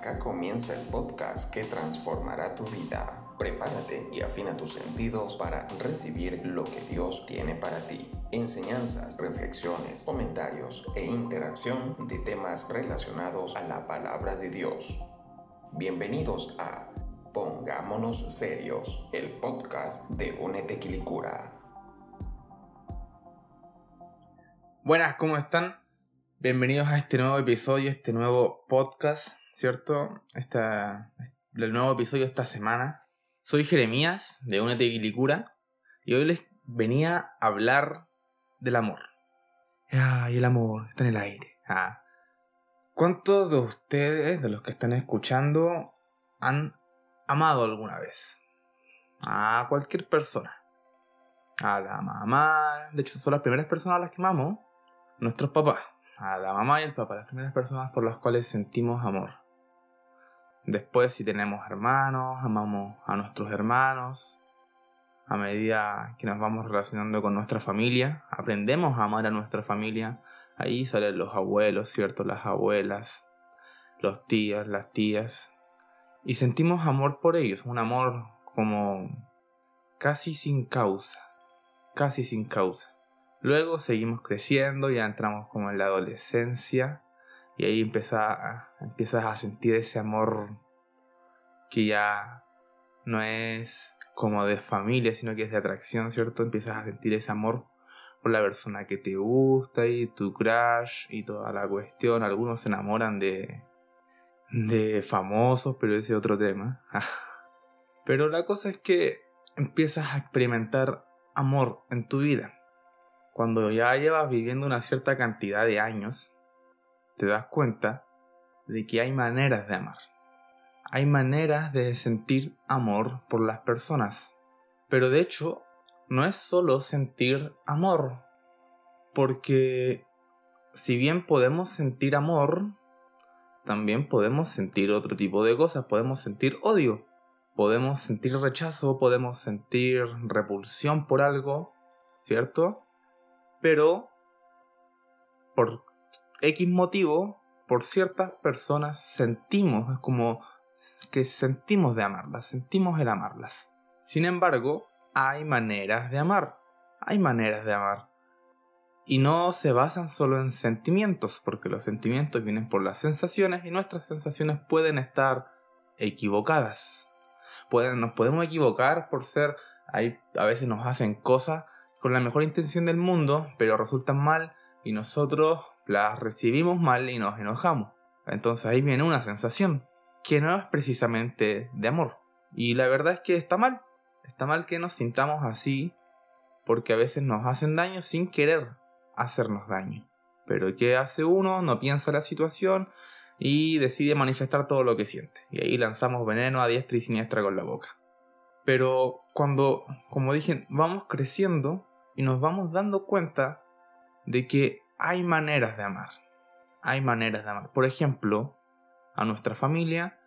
Acá comienza el podcast que transformará tu vida. Prepárate y afina tus sentidos para recibir lo que Dios tiene para ti. Enseñanzas, reflexiones, comentarios e interacción de temas relacionados a la palabra de Dios. Bienvenidos a Pongámonos Serios, el podcast de Únete Quilicura. Buenas, ¿cómo están? Bienvenidos a este nuevo episodio, este nuevo podcast, ¿cierto? Esta, el nuevo episodio esta semana. Soy Jeremías de Únete Quilicura y hoy les venía a hablar del amor. Ay, el amor está en el aire. Ah. ¿Cuántos de ustedes, de los que están escuchando, han amado alguna vez? A cualquier persona. A la mamá. De hecho, son las primeras personas a las que amamos. Nuestros papás a la mamá y el papá, las primeras personas por las cuales sentimos amor. Después, si tenemos hermanos, amamos a nuestros hermanos. A medida que nos vamos relacionando con nuestra familia, aprendemos a amar a nuestra familia. Ahí salen los abuelos, ¿cierto? Las abuelas, los tías, las tías. Y sentimos amor por ellos, un amor como casi sin causa, casi sin causa. Luego seguimos creciendo, ya entramos como en la adolescencia y ahí empieza, empiezas a sentir ese amor que ya no es como de familia, sino que es de atracción, ¿cierto? Empiezas a sentir ese amor por la persona que te gusta y tu crush y toda la cuestión. Algunos se enamoran de, de famosos, pero ese es otro tema. pero la cosa es que empiezas a experimentar amor en tu vida cuando ya llevas viviendo una cierta cantidad de años, te das cuenta de que hay maneras de amar. Hay maneras de sentir amor por las personas. Pero de hecho, no es solo sentir amor. Porque si bien podemos sentir amor, también podemos sentir otro tipo de cosas. Podemos sentir odio, podemos sentir rechazo, podemos sentir repulsión por algo, ¿cierto? Pero por X motivo, por ciertas personas sentimos, es como que sentimos de amarlas, sentimos el amarlas. Sin embargo, hay maneras de amar, hay maneras de amar. Y no se basan solo en sentimientos, porque los sentimientos vienen por las sensaciones y nuestras sensaciones pueden estar equivocadas. Pueden, nos podemos equivocar por ser, a veces nos hacen cosas con la mejor intención del mundo, pero resultan mal y nosotros las recibimos mal y nos enojamos. Entonces ahí viene una sensación que no es precisamente de amor. Y la verdad es que está mal. Está mal que nos sintamos así porque a veces nos hacen daño sin querer hacernos daño. Pero ¿qué hace uno? No piensa la situación y decide manifestar todo lo que siente. Y ahí lanzamos veneno a diestra y siniestra con la boca. Pero cuando, como dije, vamos creciendo, y nos vamos dando cuenta de que hay maneras de amar. Hay maneras de amar. Por ejemplo, a nuestra familia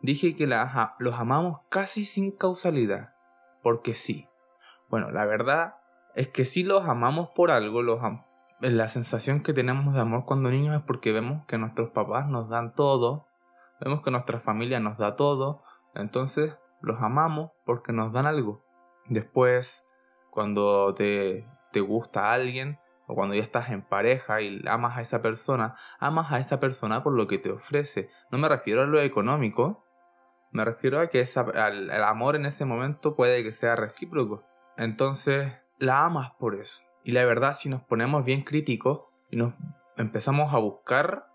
dije que los amamos casi sin causalidad, porque sí. Bueno, la verdad es que si los amamos por algo, los la sensación que tenemos de amor cuando niños es porque vemos que nuestros papás nos dan todo, vemos que nuestra familia nos da todo, entonces los amamos porque nos dan algo. Después cuando te, te gusta alguien o cuando ya estás en pareja y amas a esa persona, amas a esa persona por lo que te ofrece. No me refiero a lo económico, me refiero a que el amor en ese momento puede que sea recíproco. Entonces, la amas por eso. Y la verdad, si nos ponemos bien críticos y nos empezamos a buscar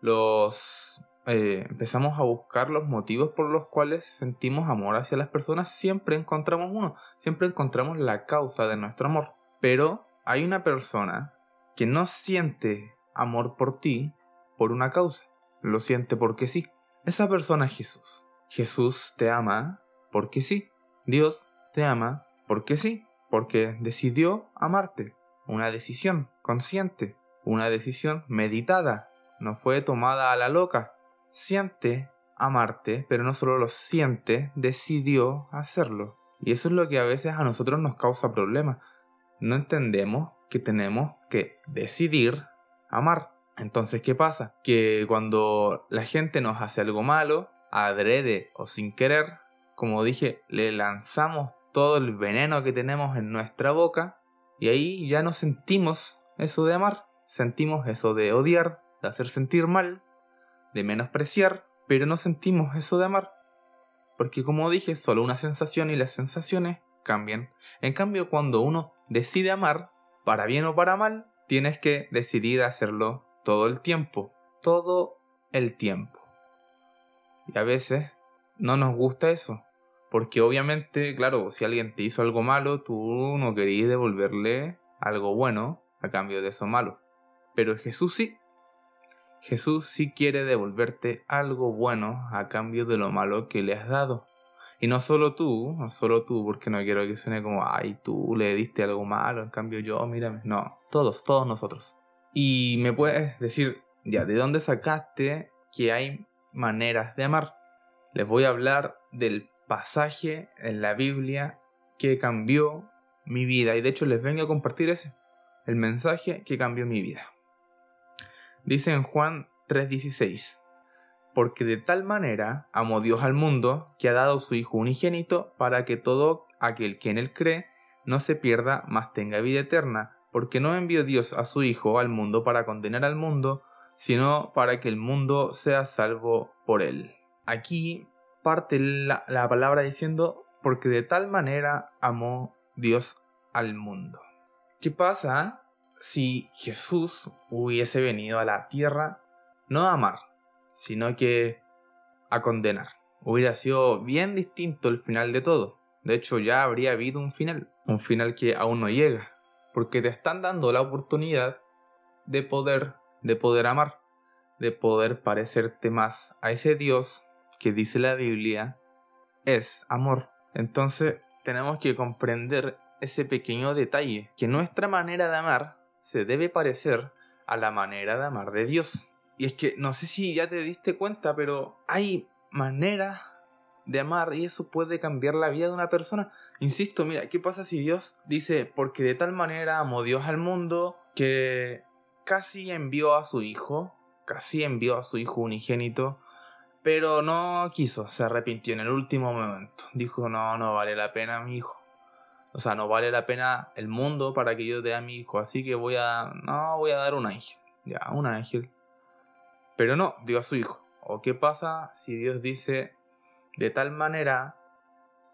los eh, empezamos a buscar los motivos por los cuales sentimos amor hacia las personas, siempre encontramos uno, siempre encontramos la causa de nuestro amor. Pero hay una persona que no siente amor por ti por una causa, lo siente porque sí. Esa persona es Jesús. Jesús te ama porque sí. Dios te ama porque sí, porque decidió amarte. Una decisión consciente, una decisión meditada, no fue tomada a la loca, siente amarte, pero no solo lo siente, decidió hacerlo. Y eso es lo que a veces a nosotros nos causa problemas. No entendemos que tenemos que decidir amar. Entonces, ¿qué pasa? Que cuando la gente nos hace algo malo, adrede o sin querer, como dije, le lanzamos todo el veneno que tenemos en nuestra boca y ahí ya no sentimos eso de amar, sentimos eso de odiar, de hacer sentir mal, de menospreciar, pero no sentimos eso de amar. Porque como dije, solo una sensación y las sensaciones cambian. En cambio, cuando uno decide amar, para bien o para mal, tienes que decidir hacerlo todo el tiempo. Todo el tiempo. Y a veces no nos gusta eso. Porque obviamente, claro, si alguien te hizo algo malo, tú no querías devolverle algo bueno a cambio de eso malo. Pero Jesús sí. Jesús sí quiere devolverte algo bueno a cambio de lo malo que le has dado. Y no solo tú, no solo tú, porque no quiero que suene como, ay, tú le diste algo malo, en cambio yo, mírame. No, todos, todos nosotros. Y me puedes decir, ya, ¿de dónde sacaste que hay maneras de amar? Les voy a hablar del pasaje en la Biblia que cambió mi vida. Y de hecho les vengo a compartir ese, el mensaje que cambió mi vida. Dice en Juan 3:16, porque de tal manera amó Dios al mundo que ha dado su Hijo unigénito para que todo aquel que en él cree no se pierda, mas tenga vida eterna, porque no envió Dios a su Hijo al mundo para condenar al mundo, sino para que el mundo sea salvo por él. Aquí parte la, la palabra diciendo, porque de tal manera amó Dios al mundo. ¿Qué pasa si Jesús hubiese venido a la tierra no a amar, sino que a condenar. Hubiera sido bien distinto el final de todo. De hecho, ya habría habido un final, un final que aún no llega, porque te están dando la oportunidad de poder, de poder amar, de poder parecerte más a ese Dios que dice la Biblia es amor. Entonces, tenemos que comprender ese pequeño detalle, que nuestra manera de amar se debe parecer a la manera de amar de Dios. Y es que no sé si ya te diste cuenta, pero hay maneras de amar y eso puede cambiar la vida de una persona. Insisto, mira, ¿qué pasa si Dios dice, porque de tal manera amó Dios al mundo que casi envió a su hijo, casi envió a su hijo unigénito, pero no quiso, se arrepintió en el último momento. Dijo, no, no vale la pena mi hijo. O sea, no vale la pena el mundo para que yo dé a mi hijo, así que voy a, no, voy a dar un ángel. Ya, un ángel pero no dio a su hijo. ¿O qué pasa si Dios dice, de tal manera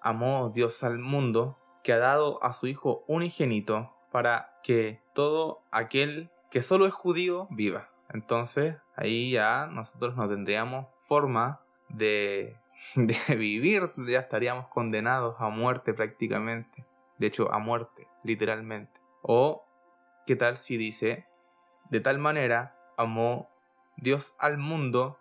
amó Dios al mundo que ha dado a su hijo unigénito para que todo aquel que solo es judío viva? Entonces ahí ya nosotros no tendríamos forma de, de vivir, ya estaríamos condenados a muerte prácticamente. De hecho, a muerte, literalmente. O, ¿qué tal si dice, de tal manera amó Dios al mundo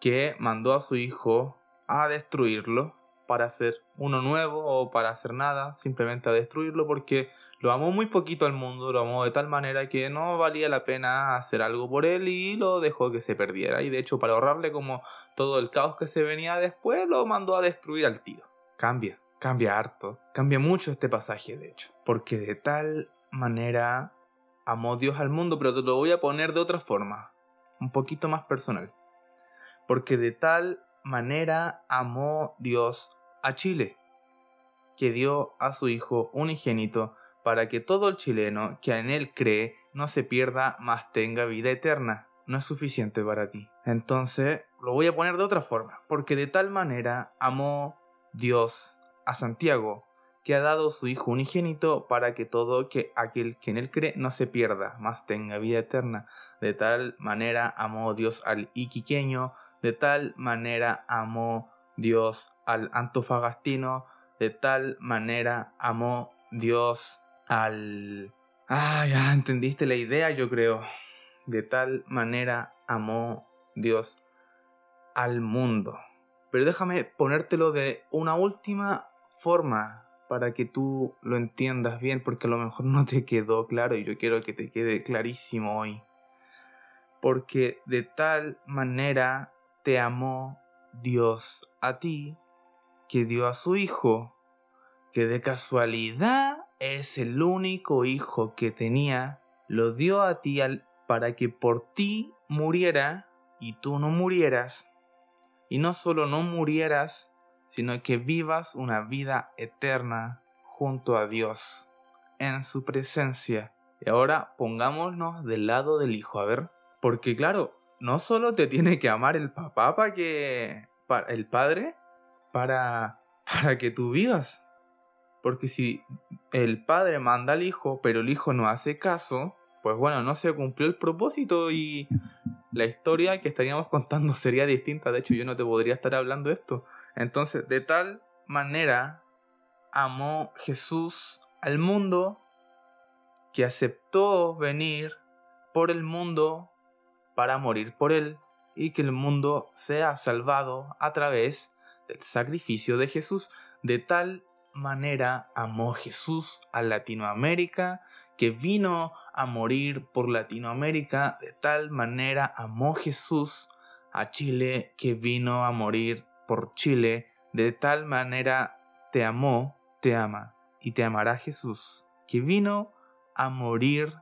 que mandó a su Hijo a destruirlo para hacer uno nuevo o para hacer nada, simplemente a destruirlo porque lo amó muy poquito al mundo, lo amó de tal manera que no valía la pena hacer algo por él y lo dejó que se perdiera. Y de hecho, para ahorrarle como todo el caos que se venía después, lo mandó a destruir al tiro. Cambia, cambia harto, cambia mucho este pasaje, de hecho, porque de tal manera amó Dios al mundo, pero te lo voy a poner de otra forma un poquito más personal. Porque de tal manera amó Dios a Chile, que dio a su Hijo unigénito para que todo el chileno que en él cree no se pierda, mas tenga vida eterna. No es suficiente para ti. Entonces, lo voy a poner de otra forma. Porque de tal manera amó Dios a Santiago, que ha dado su Hijo unigénito para que todo que aquel que en él cree no se pierda, mas tenga vida eterna. De tal manera amó Dios al iquiqueño, de tal manera amó Dios al antofagastino, de tal manera amó Dios al... Ah, ya entendiste la idea, yo creo. De tal manera amó Dios al mundo. Pero déjame ponértelo de una última forma para que tú lo entiendas bien, porque a lo mejor no te quedó claro y yo quiero que te quede clarísimo hoy porque de tal manera te amó Dios a ti, que dio a su Hijo, que de casualidad es el único Hijo que tenía, lo dio a ti al para que por ti muriera y tú no murieras. Y no solo no murieras, sino que vivas una vida eterna junto a Dios, en su presencia. Y ahora pongámonos del lado del hijo, a ver. Porque claro, no solo te tiene que amar el papá para que... Para, el padre, para, para que tú vivas. Porque si el padre manda al hijo, pero el hijo no hace caso, pues bueno, no se cumplió el propósito y la historia que estaríamos contando sería distinta. De hecho, yo no te podría estar hablando esto. Entonces, de tal manera amó Jesús al mundo que aceptó venir por el mundo para morir por él y que el mundo sea salvado a través del sacrificio de Jesús. De tal manera amó Jesús a Latinoamérica que vino a morir por Latinoamérica. De tal manera amó Jesús a Chile que vino a morir por Chile. De tal manera te amó, te ama y te amará Jesús que vino a morir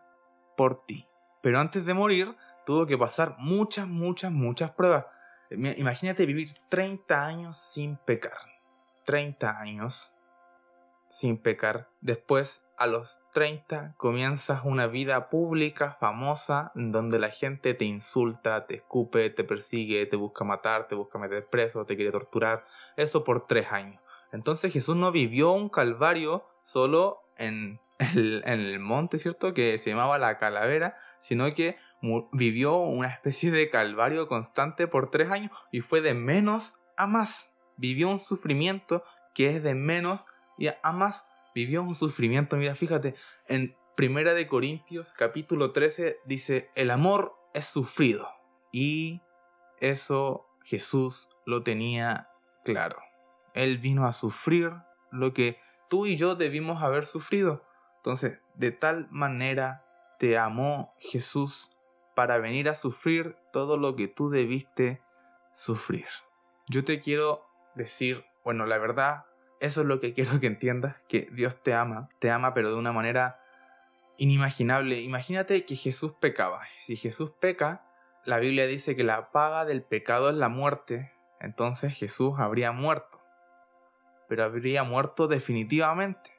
por ti. Pero antes de morir tuvo que pasar muchas, muchas, muchas pruebas. Imagínate vivir 30 años sin pecar. 30 años sin pecar. Después, a los 30, comienzas una vida pública, famosa, donde la gente te insulta, te escupe, te persigue, te busca matar, te busca meter preso, te quiere torturar. Eso por tres años. Entonces Jesús no vivió un calvario solo en el, en el monte, ¿cierto? Que se llamaba la calavera, sino que vivió una especie de calvario constante por tres años y fue de menos a más. Vivió un sufrimiento que es de menos a más vivió un sufrimiento. Mira, fíjate, en Primera de Corintios capítulo 13 dice, el amor es sufrido. Y eso Jesús lo tenía claro. Él vino a sufrir lo que tú y yo debimos haber sufrido. Entonces, de tal manera te amó Jesús para venir a sufrir todo lo que tú debiste sufrir. Yo te quiero decir, bueno, la verdad, eso es lo que quiero que entiendas, que Dios te ama, te ama pero de una manera inimaginable. Imagínate que Jesús pecaba. Si Jesús peca, la Biblia dice que la paga del pecado es la muerte, entonces Jesús habría muerto. Pero habría muerto definitivamente.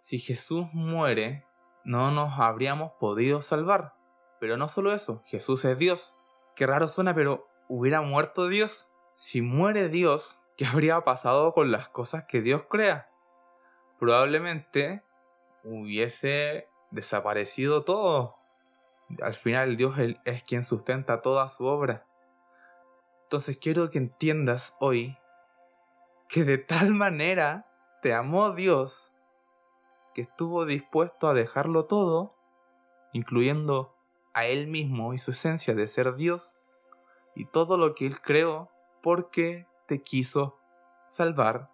Si Jesús muere, no nos habríamos podido salvar. Pero no solo eso, Jesús es Dios. Qué raro suena, pero hubiera muerto Dios. Si muere Dios, ¿Qué habría pasado con las cosas que Dios crea? Probablemente hubiese desaparecido todo. Al final Dios es quien sustenta toda su obra. Entonces quiero que entiendas hoy que de tal manera te amó Dios que estuvo dispuesto a dejarlo todo, incluyendo a Él mismo y su esencia de ser Dios y todo lo que Él creó, porque te quiso salvar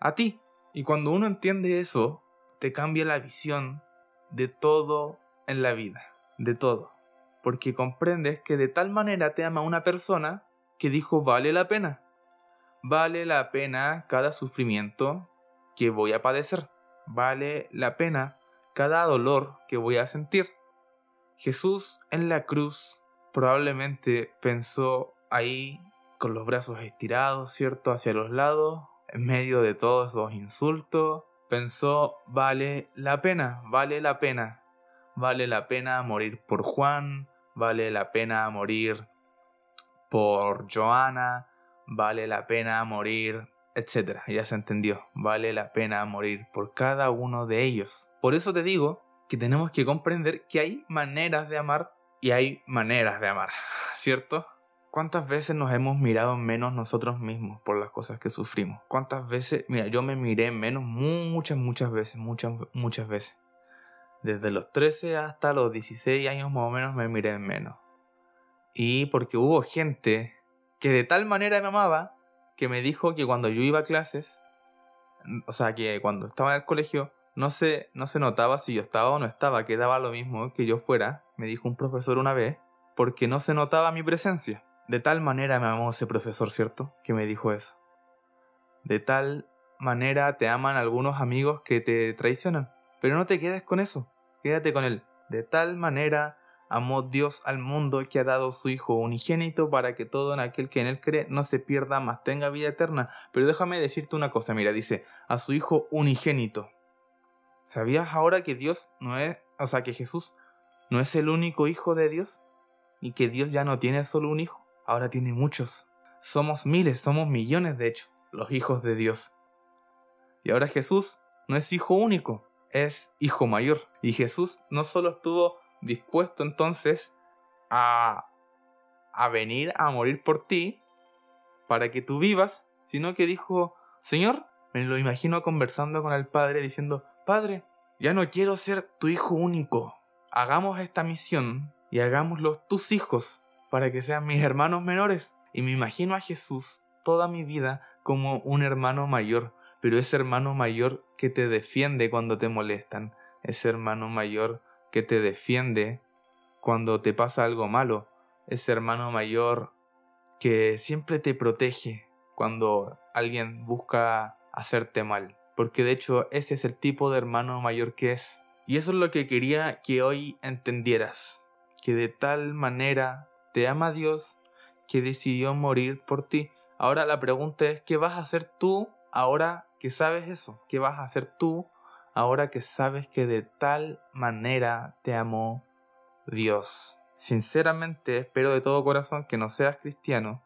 a ti. Y cuando uno entiende eso, te cambia la visión de todo en la vida, de todo. Porque comprendes que de tal manera te ama una persona que dijo vale la pena. Vale la pena cada sufrimiento que voy a padecer. Vale la pena cada dolor que voy a sentir. Jesús en la cruz probablemente pensó ahí con los brazos estirados, ¿cierto?, hacia los lados, en medio de todos esos insultos, pensó, vale la pena, vale la pena, vale la pena morir por Juan, vale la pena morir por Joana, vale la pena morir, etc. Ya se entendió, vale la pena morir por cada uno de ellos. Por eso te digo que tenemos que comprender que hay maneras de amar y hay maneras de amar, ¿cierto? ¿Cuántas veces nos hemos mirado menos nosotros mismos por las cosas que sufrimos? ¿Cuántas veces, mira, yo me miré menos muchas, muchas veces, muchas, muchas veces. Desde los 13 hasta los 16 años más o menos me miré menos. Y porque hubo gente que de tal manera me amaba que me dijo que cuando yo iba a clases, o sea, que cuando estaba en el colegio, no se, no se notaba si yo estaba o no estaba, que daba lo mismo que yo fuera, me dijo un profesor una vez, porque no se notaba mi presencia. De tal manera me amó ese profesor, ¿cierto? Que me dijo eso. De tal manera te aman algunos amigos que te traicionan. Pero no te quedes con eso. Quédate con él. De tal manera amó Dios al mundo que ha dado su Hijo unigénito para que todo en aquel que en él cree no se pierda, mas tenga vida eterna. Pero déjame decirte una cosa, mira, dice, a su Hijo unigénito. ¿Sabías ahora que Dios no es, o sea, que Jesús no es el único Hijo de Dios? Y que Dios ya no tiene solo un Hijo, ahora tiene muchos. Somos miles, somos millones de hecho, los hijos de Dios. Y ahora Jesús no es hijo único, es hijo mayor. Y Jesús no solo estuvo dispuesto entonces a, a venir a morir por ti para que tú vivas, sino que dijo, Señor, me lo imagino conversando con el Padre diciendo, Padre, ya no quiero ser tu hijo único. Hagamos esta misión y hagámoslo tus hijos para que sean mis hermanos menores. Y me imagino a Jesús toda mi vida como un hermano mayor, pero ese hermano mayor que te defiende cuando te molestan, ese hermano mayor que te defiende cuando te pasa algo malo, ese hermano mayor que siempre te protege cuando alguien busca hacerte mal, porque de hecho ese es el tipo de hermano mayor que es. Y eso es lo que quería que hoy entendieras, que de tal manera te ama Dios que decidió morir por ti. Ahora la pregunta es, ¿qué vas a hacer tú ahora que sabes eso? ¿Qué vas a hacer tú ahora que sabes que de tal manera te amó Dios? Sinceramente espero de todo corazón que no seas cristiano,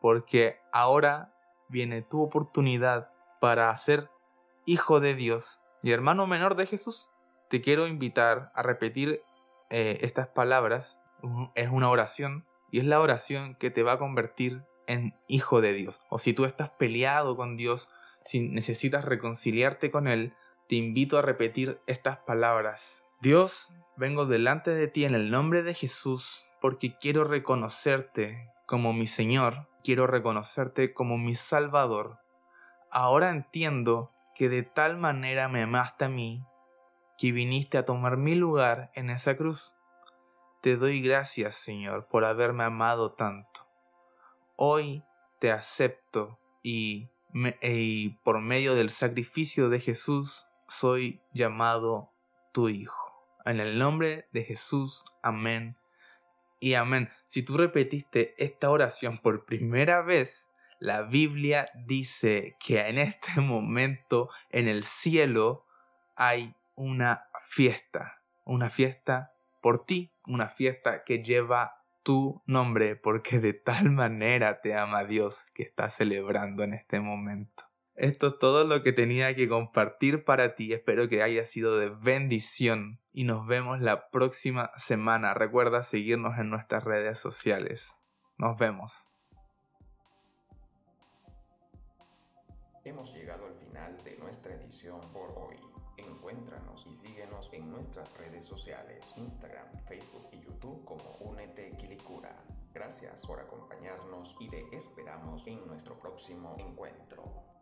porque ahora viene tu oportunidad para ser hijo de Dios y hermano menor de Jesús. Te quiero invitar a repetir eh, estas palabras. Es una oración y es la oración que te va a convertir en hijo de Dios. O si tú estás peleado con Dios, si necesitas reconciliarte con Él, te invito a repetir estas palabras. Dios, vengo delante de ti en el nombre de Jesús porque quiero reconocerte como mi Señor, quiero reconocerte como mi Salvador. Ahora entiendo que de tal manera me amaste a mí, que viniste a tomar mi lugar en esa cruz. Te doy gracias, Señor, por haberme amado tanto. Hoy te acepto y, por medio del sacrificio de Jesús soy llamado tu Hijo. En el nombre de Jesús, amén y amén. Si tú repetiste esta oración por primera vez, la Biblia dice que en este momento en el cielo hay una fiesta, una fiesta por ti, una fiesta que lleva tu nombre, porque de tal manera te ama Dios que está celebrando en este momento. Esto es todo lo que tenía que compartir para ti. Espero que haya sido de bendición y nos vemos la próxima semana. Recuerda seguirnos en nuestras redes sociales. Nos vemos. Hemos llegado al final de nuestra edición por hoy. Encuéntranos y síguenos en nuestras redes sociales, Instagram, Facebook y YouTube como Únete Quilicura. Gracias por acompañarnos y te esperamos en nuestro próximo encuentro.